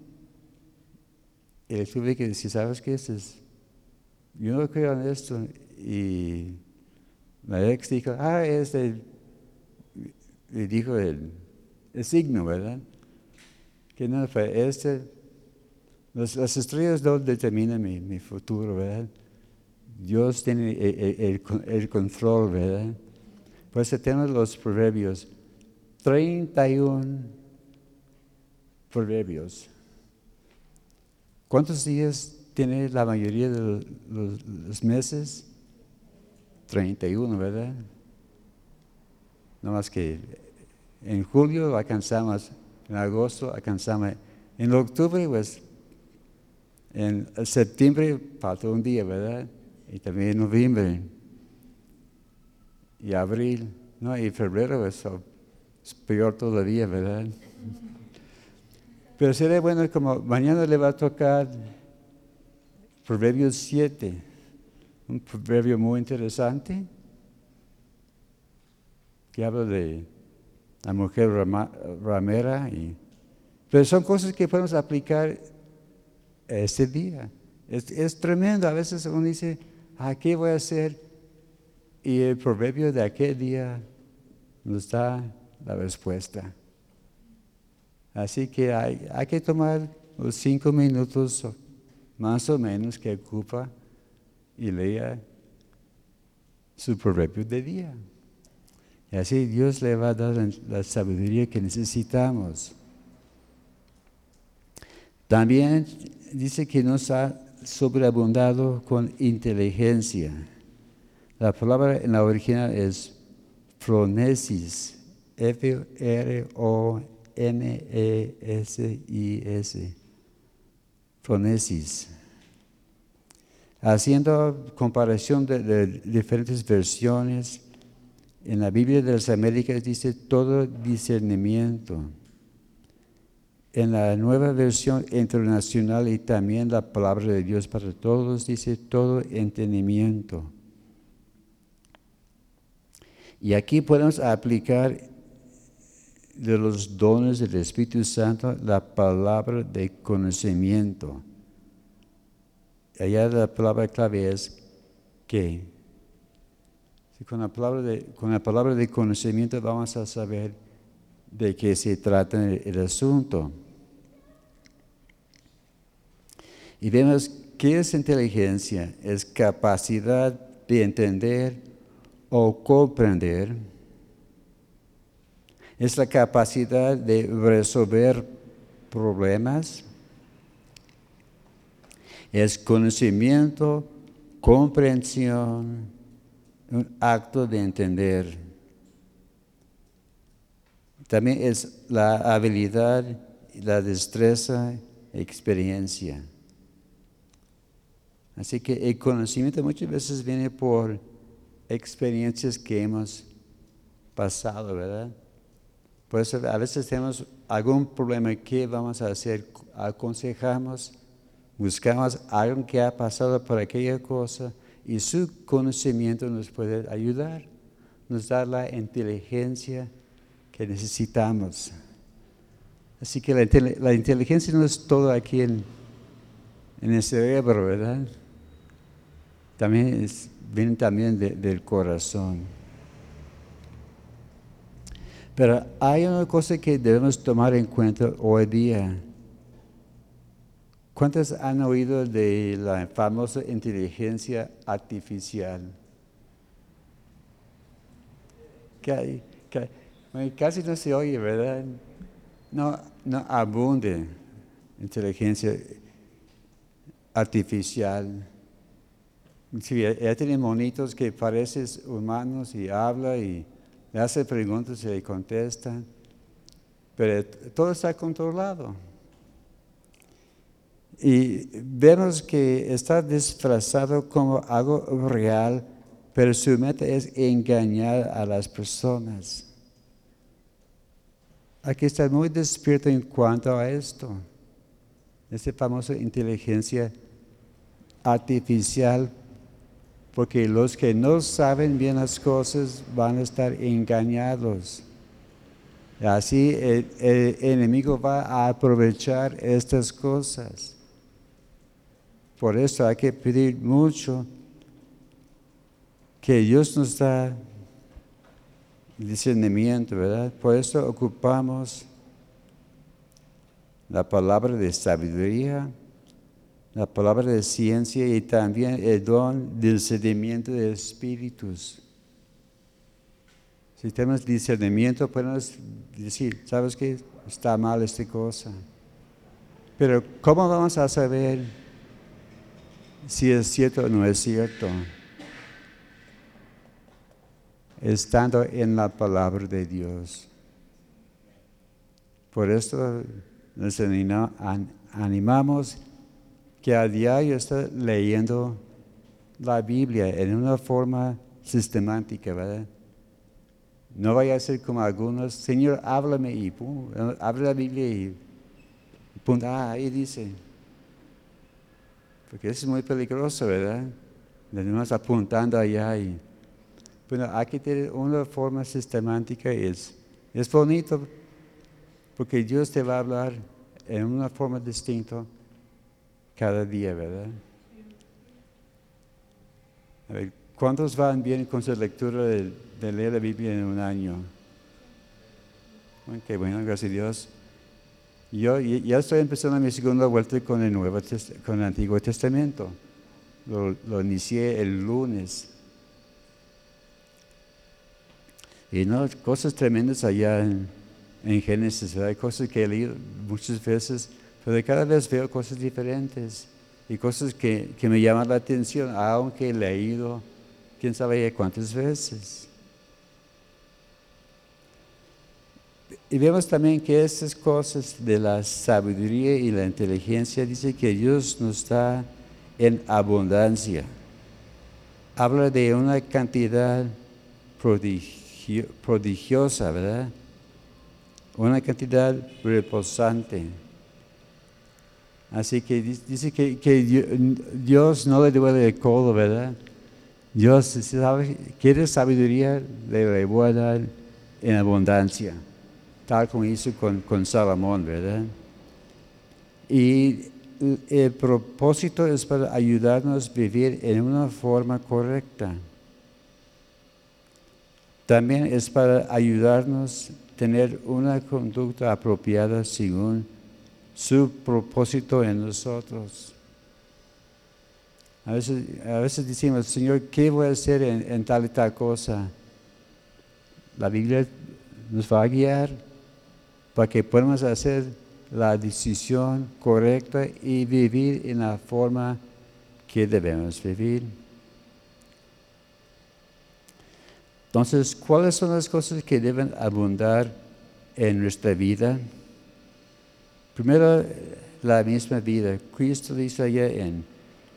Y le tuve que decir, ¿sabes qué es? Yo no creo en esto. Y la ex dijo, ah, es el, dijo el, el signo, ¿verdad? Que no fue este. las estrellas no determinan mi, mi, futuro, ¿verdad? Dios tiene el, el, control, ¿verdad? Pues tenemos los proverbios. 31 proverbios. ¿Cuántos días tiene la mayoría de los, meses? 31, ¿verdad? No más que en julio alcanzamos en agosto alcanzamos, en octubre, pues, en septiembre falta un día, ¿verdad? Y también en noviembre, y abril, ¿no? Y febrero, pues, es peor todavía, ¿verdad? Pero sería bueno como mañana le va a tocar Proverbios 7, un proverbio muy interesante que habla de la mujer ramera. Y, pero son cosas que podemos aplicar este día. Es, tremendo. A veces uno dice, ¿a qué voy a hacer? Y el proverbio de aquel día nos da la respuesta. Así que hay, hay que tomar los cinco minutos más o menos que ocupa y lea su proverbio de día. Y así Dios le va a dar la sabiduría que necesitamos. También dice que nos ha sobreabundado con inteligencia. La palabra en la original es phronesis, F-R-O-N-E-S-I-S, phronesis haciendo comparación de, diferentes versiones, en la Biblia de las Américas dice todo discernimiento. En la nueva versión internacional y también la palabra de Dios para todos dice todo entendimiento. Y aquí podemos aplicar de los dones del Espíritu Santo la palabra de conocimiento. Allá la palabra clave es que con la, palabra de, con la palabra de conocimiento vamos a saber de qué se trata el, asunto. Y vemos qué es inteligencia, es capacidad de entender o comprender, es la capacidad de resolver problemas, es conocimiento, comprensión, un acto de entender. También es la habilidad, la destreza, experiencia. Así que el conocimiento muchas veces viene por experiencias que hemos pasado, ¿verdad? Por eso a veces tenemos algún problema que vamos a hacer, aconsejamos, buscamos a alguien que ha pasado por aquella cosa y su conocimiento nos puede ayudar, nos da la inteligencia que necesitamos. Así que la, inteligencia no es todo aquí en, el cerebro, ¿verdad? También viene también del corazón. Pero hay una cosa que debemos tomar en cuenta hoy día. ¿Cuántos han oído de la famosa inteligencia artificial? casi no se oye, ¿verdad? No, no abunde inteligencia artificial. Sí, ella tiene monitos que parecen humanos y habla y le hace preguntas y le contesta, pero todo está controlado. Y vemos que está disfrazado como algo real, pero su meta es engañar a las personas. Hay que estar muy despierto en cuanto a esto. Esta famosa inteligencia artificial porque los que no saben bien las cosas van a estar engañados. Así el, enemigo va a aprovechar estas cosas. Por eso hay que pedir mucho que Dios nos da discernimiento, ¿verdad? Por eso ocupamos la palabra de sabiduría, la palabra de ciencia y también el don del discernimiento de espíritus. Si tenemos discernimiento, podemos decir, ¿sabes qué? Está mal esta cosa. Pero ¿cómo vamos a saber si es cierto o no es cierto? Estando en la palabra de Dios. Por esto nos animamos que a diario está leyendo la Biblia en una forma sistemática, ¿verdad? No vaya a ser como algunos, Señor, háblame y pum, abre la Biblia y pum, ah, ahí dice. Porque eso es muy peligroso, ¿verdad? Venimos apuntando allá y, bueno, hay que tener una forma sistemática es, es bonito porque Dios te va a hablar en una forma distinta cada día, ¿verdad? A ver, ¿cuántos van bien con su lectura de, leer la Biblia en un año? Ok, bueno, gracias a Dios. Yo ya estoy empezando mi segunda vuelta con el, Nuevo, con el Antiguo Testamento. Lo, inicié el lunes. Y no, cosas tremendas allá en, en Génesis, hay cosas que he leído muchas veces pero cada vez veo cosas diferentes y cosas que, me llaman la atención, aunque he leído quién sabe cuántas veces. Y vemos también que estas cosas de la sabiduría y la inteligencia dice que Dios nos da en abundancia. Habla de una cantidad prodigiosa, ¿verdad? Una cantidad reposante. Así que dice que, Dios no le duele el codo, ¿verdad? Dios sabe, quiere sabiduría, le voy a dar en abundancia, tal como hizo con, Salomón, ¿verdad? Y el propósito es para ayudarnos a vivir en una forma correcta. También es para ayudarnos a tener una conducta apropiada según su propósito en nosotros. A veces, a veces decimos, Señor, ¿qué voy a hacer en, tal y tal cosa? La Biblia nos va a guiar para que podamos hacer la decisión correcta y vivir en la forma que debemos vivir. Entonces, ¿cuáles son las cosas que deben abundar en nuestra vida? Primero, la misma vida. Cristo dice allá en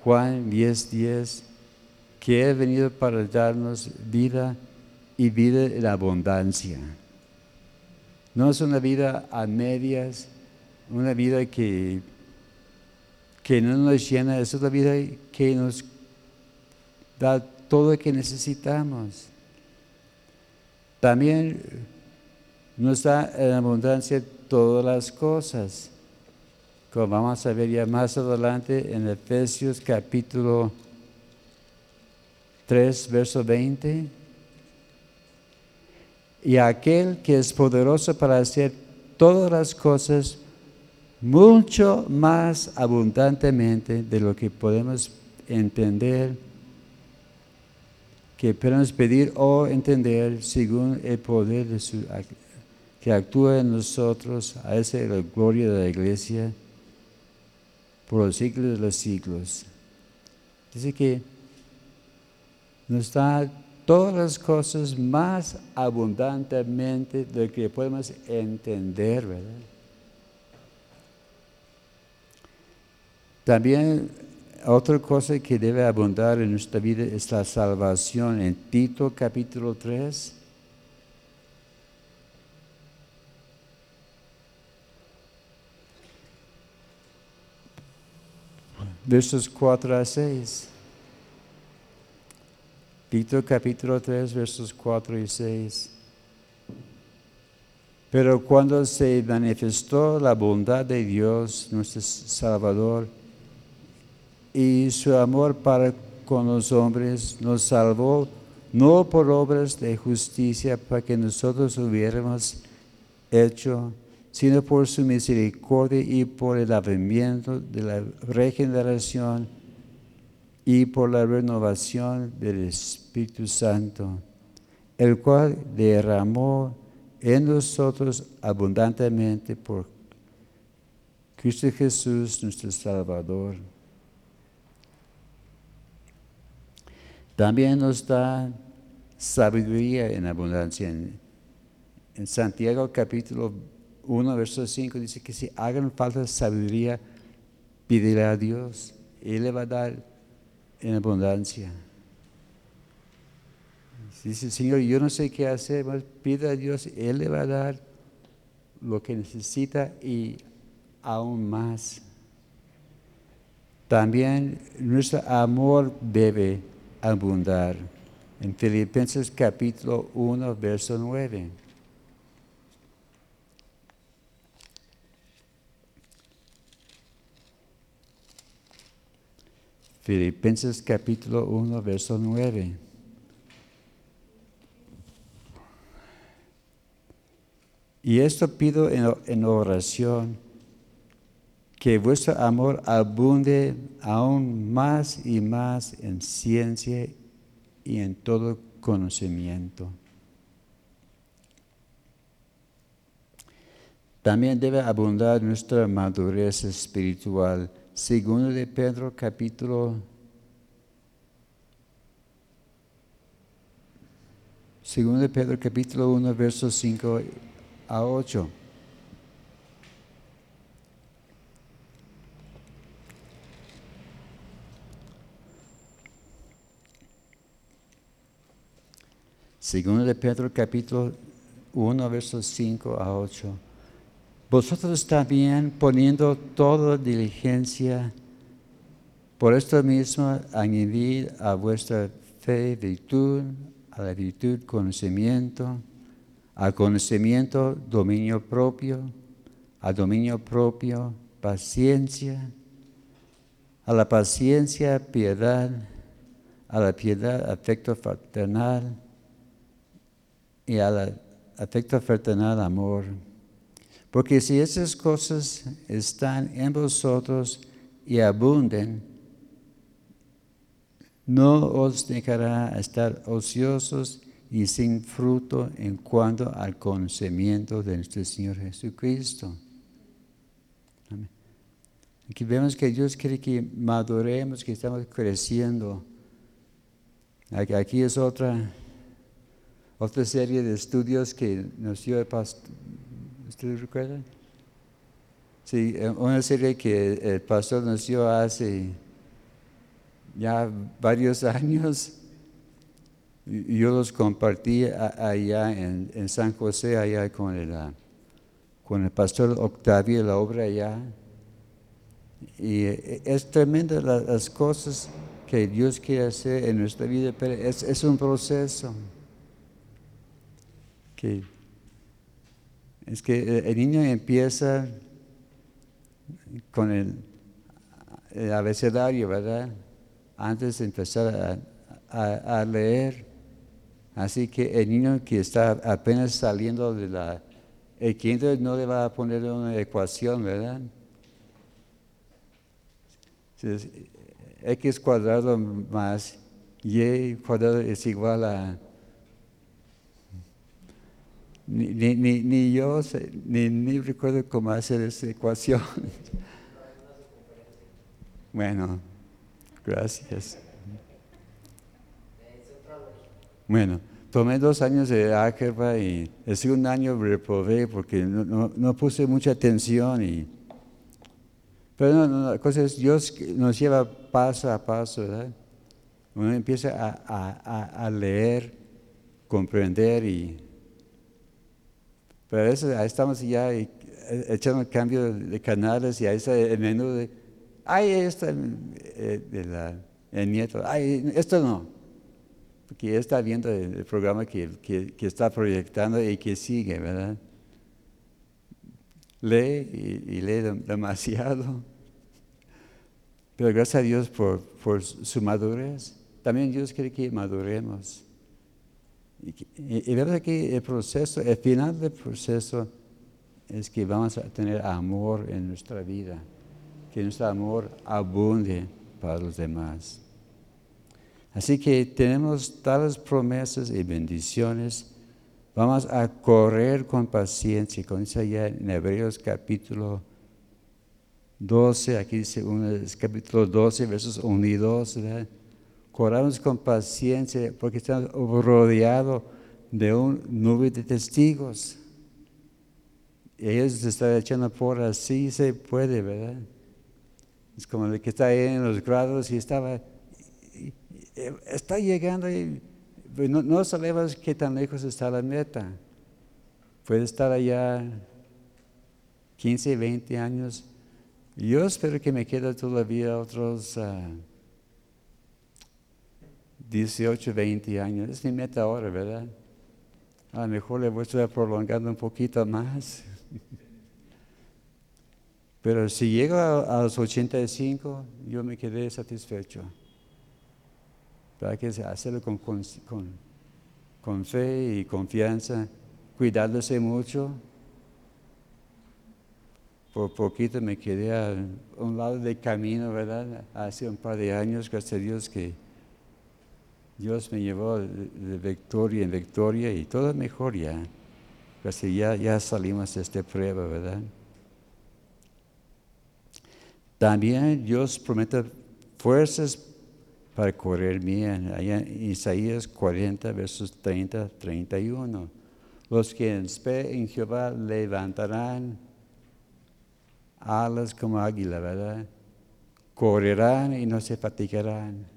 Juan 10, 10, que ha venido para darnos vida y vida en abundancia. No es una vida a medias, una vida que, que no nos llena, es una vida que nos da todo lo que necesitamos. También nos da en abundancia todas las cosas. Como vamos a ver ya más adelante en Efesios capítulo 3, verso 20. Y aquel que es poderoso para hacer todas las cosas mucho más abundantemente de lo que podemos entender, que podemos pedir o entender según el poder de su, que actúa en nosotros, a esa es la gloria de la iglesia por los siglos de los siglos. Dice que nos da todas las cosas más abundantemente de que podemos entender, ¿verdad? También otra cosa que debe abundar en nuestra vida es la salvación. En Tito capítulo 3, versos 4 a 6. Tito capítulo 3, versos 4 y 6. Pero cuando se manifestó la bondad de Dios, nuestro Salvador, y su amor para con los hombres, nos salvó no por obras de justicia para que nosotros hubiéramos hecho, sino por su misericordia y por el lavamiento de la regeneración y por la renovación del Espíritu Santo, el cual derramó en nosotros abundantemente por Cristo Jesús, nuestro Salvador. También nos da sabiduría en abundancia. En, Santiago capítulo 1, verso 5 dice que si hagan falta sabiduría, pídele a Dios. Él le va a dar en abundancia. Dice, Señor, yo no sé qué hacer, pide a Dios, Él le va a dar lo que necesita y aún más. También nuestro amor debe abundar. En Filipenses capítulo 1, verso 9. Filipenses capítulo 1, verso 9. Y esto pido en, oración, que vuestro amor abunde aún más y más en ciencia y en todo conocimiento. También debe abundar nuestra madurez espiritual Segundo de Pedro capítulo Segundo de Pedro capítulo 1 versos 5 a 8. Segundo de Pedro capítulo 1 versos 5 a 8. Vosotros también poniendo toda diligencia, por esto mismo añadid a vuestra fe virtud, a la virtud conocimiento, al conocimiento dominio propio, al dominio propio paciencia, a la paciencia piedad, a la piedad afecto fraternal y al afecto fraternal amor porque si esas cosas están en vosotros y abunden, no os dejará estar ociosos y sin fruto en cuanto al conocimiento de nuestro Señor Jesucristo. Aquí vemos que Dios quiere que maduremos, que estamos creciendo. Aquí es otra, otra serie de estudios que nos dio el pastor ¿Ustedes recuerdan? Sí, eh, una serie que el pastor nos hace ya varios años. Yo los compartí allá en, San José, allá con el, ah, con el pastor Octavio, la obra allá. Y eh, es tremenda las cosas que Dios quiere hacer en nuestra vida, pero es, es un proceso que es que el niño empieza con el, abecedario, ¿verdad? Antes de empezar a, leer, Así que el niño que está apenas saliendo de la... El no le va a poner una ecuación, ¿verdad? Entonces, x cuadrado más y cuadrado es igual a... Ni, ni, ni yo ni, ni recuerdo cómo hacer esa ecuación. bueno, gracias. Bueno, tomé dos años de álgebra y el segundo año reprobé porque no, puse mucha atención. Y, pero no, la cosa es, Dios nos lleva paso a paso, ¿verdad? Uno empieza a, leer, comprender y... Pero eso, ahí estamos ya echando cambio de canales y ahí está el menú de... Ay, esto eh, de la, el nieto, ay, esto no porque está viendo el, programa que, está proyectando y que sigue, ¿verdad? Lee y, lee demasiado. Pero gracias a Dios por, su madurez. También Dios quiere que maduremos. Y, y, verdad que el proceso, el final del proceso es que vamos a tener amor en nuestra vida, que nuestro amor abunde para los demás. Así que tenemos tales promesas y bendiciones. Vamos a correr con paciencia, como dice allá en Hebreos capítulo 12, aquí dice uno, capítulo 12, versos 1 y 2. Corramos con paciencia porque estamos rodeados de un nube de testigos. Ellos se están echando por así se puede, ¿verdad? Es como el que está ahí en los grados y estaba está llegando y pues, no, no sabemos qué tan lejos está la meta. Puede estar allá 15, 20 años. Yo espero que me quede todavía otros 18, ah, 20 años. Es mi meta ahora, ¿verdad? A lo mejor le voy a estar prolongando un poquito más. Pero si llego a, a los 85, yo me quedé satisfecho. Pero hay que hacerlo con, con, fe y confianza, cuidándose mucho. Por poquito me quedé a un lado del camino, ¿verdad? Hace un par de años, gracias a Dios que Dios me llevó de victoria en victoria y todo mejor ya. Casi ya, ya salimos de esta prueba, ¿verdad? También Dios promete fuerzas para correr bien. Allá en Isaías 40, versos 30, 31. Los que en Jehová levantarán alas como águila, ¿verdad? Correrán y no se fatigarán.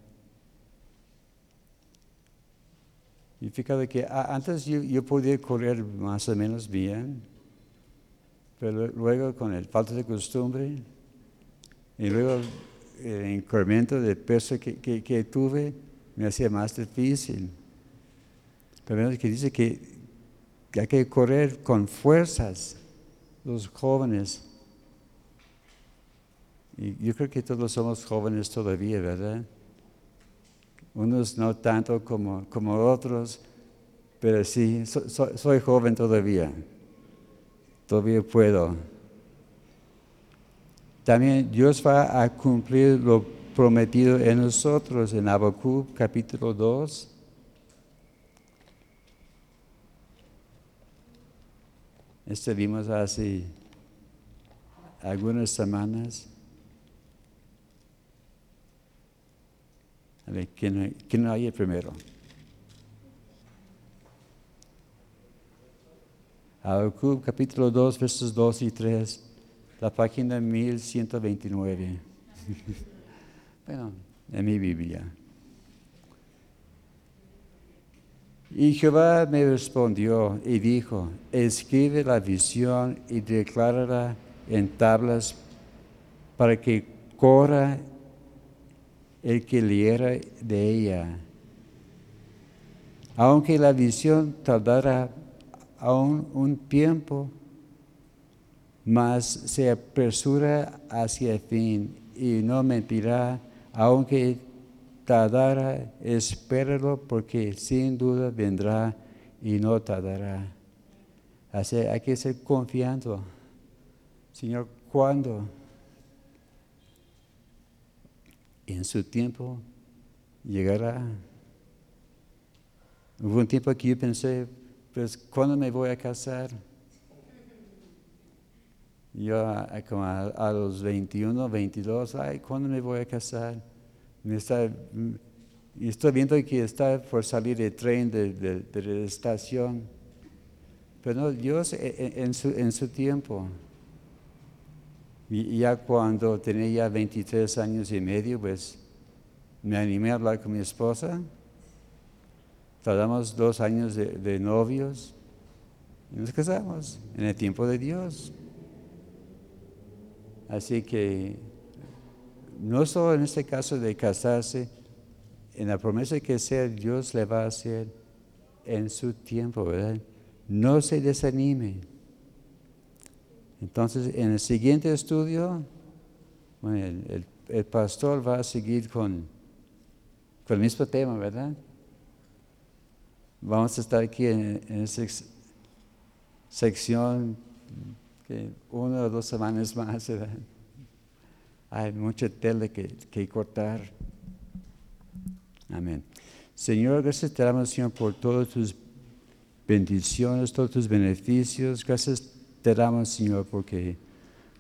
Y fíjate que antes yo, podía correr más o menos bien, pero luego con el falta de costumbre, y luego el incremento de peso que, tuve me hacía más difícil. Pero que dice que, hay que correr con fuerzas los jóvenes. Y yo creo que todos somos jóvenes todavía, ¿verdad? Unos no tanto como, como otros, pero sí, soy joven todavía. Todavía puedo. También Dios va a cumplir lo prometido en nosotros en Habacuc capítulo 2. Este vimos hace algunas semanas. ¿Quién, quién hay primero? Habacuc capítulo 2, versos 2 y 3 la página 1129. bueno, en mi Biblia. Y Jehová me respondió y dijo, escribe la visión y declárala en tablas para que corra el que liera de ella. Aunque la visión tardara aún un tiempo, mas se apresura hacia el fin y no mentirá, aunque tardara, espéralo porque sin duda vendrá y no tardará. Así hay que ser confiando. Señor, ¿cuándo? En su tiempo llegará. Hubo un tiempo que yo pensé, pues, ¿cuándo me voy a casar? Yo como a, los 21, 22, ay, ¿cuándo me voy a casar? Me está, estoy viendo que está por salir el tren de, la estación. Pero no, Dios en, su, en su tiempo. Ya cuando tenía ya 23 años y medio, pues me animé a hablar con mi esposa. Tardamos dos años de, de novios y nos casamos en el tiempo de Dios. Así que no solo en este caso de casarse, en la promesa que sea Dios le va a hacer en su tiempo, ¿verdad? No se desanime. Entonces, en el siguiente estudio, el, pastor va a seguir con, con, el mismo tema, ¿verdad? Vamos a estar aquí en, en esa sección que una o dos semanas más, ¿verdad? Hay mucha tela que, que cortar. Amén. Señor, gracias te damos, Señor, por todas tus bendiciones, todos tus beneficios. Gracias te damos, Señor, porque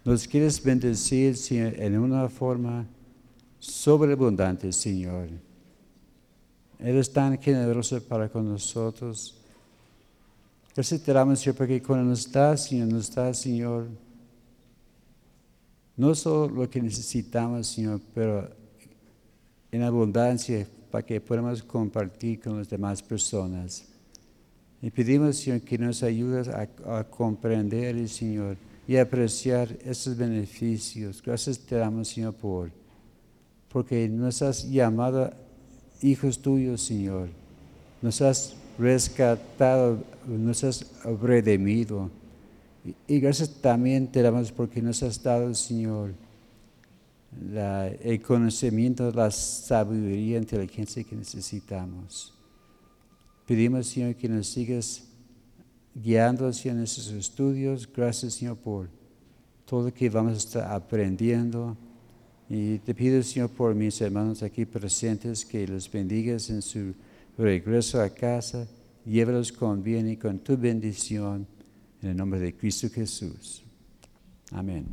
nos quieres bendecir, Señor, en una forma sobreabundante, Señor. Eres tan generoso para con nosotros. Gracias te damos, Señor, porque cuando nos das, Señor, nos das, Señor, no solo lo que necesitamos, Señor, pero en abundancia para que podamos compartir con las demás personas. Y pedimos, Señor, que nos ayudes a, comprender, Señor, y apreciar esos beneficios. Gracias te damos, Señor, por, porque nos has llamado hijos tuyos, Señor. Nos has rescatado, nos has redimido. Y, gracias también te damos porque nos has dado, Señor, el conocimiento, la sabiduría, inteligencia que necesitamos. Pedimos, Señor, que nos sigas guiando Señor, en estos estudios. Gracias, Señor, por todo lo que vamos a estar aprendiendo. Y te pido, Señor, por mis hermanos aquí presentes, que los bendigas en su regreso a casa. Llévalos con bien y con tu bendición. En el nombre de Cristo Jesús. Amén.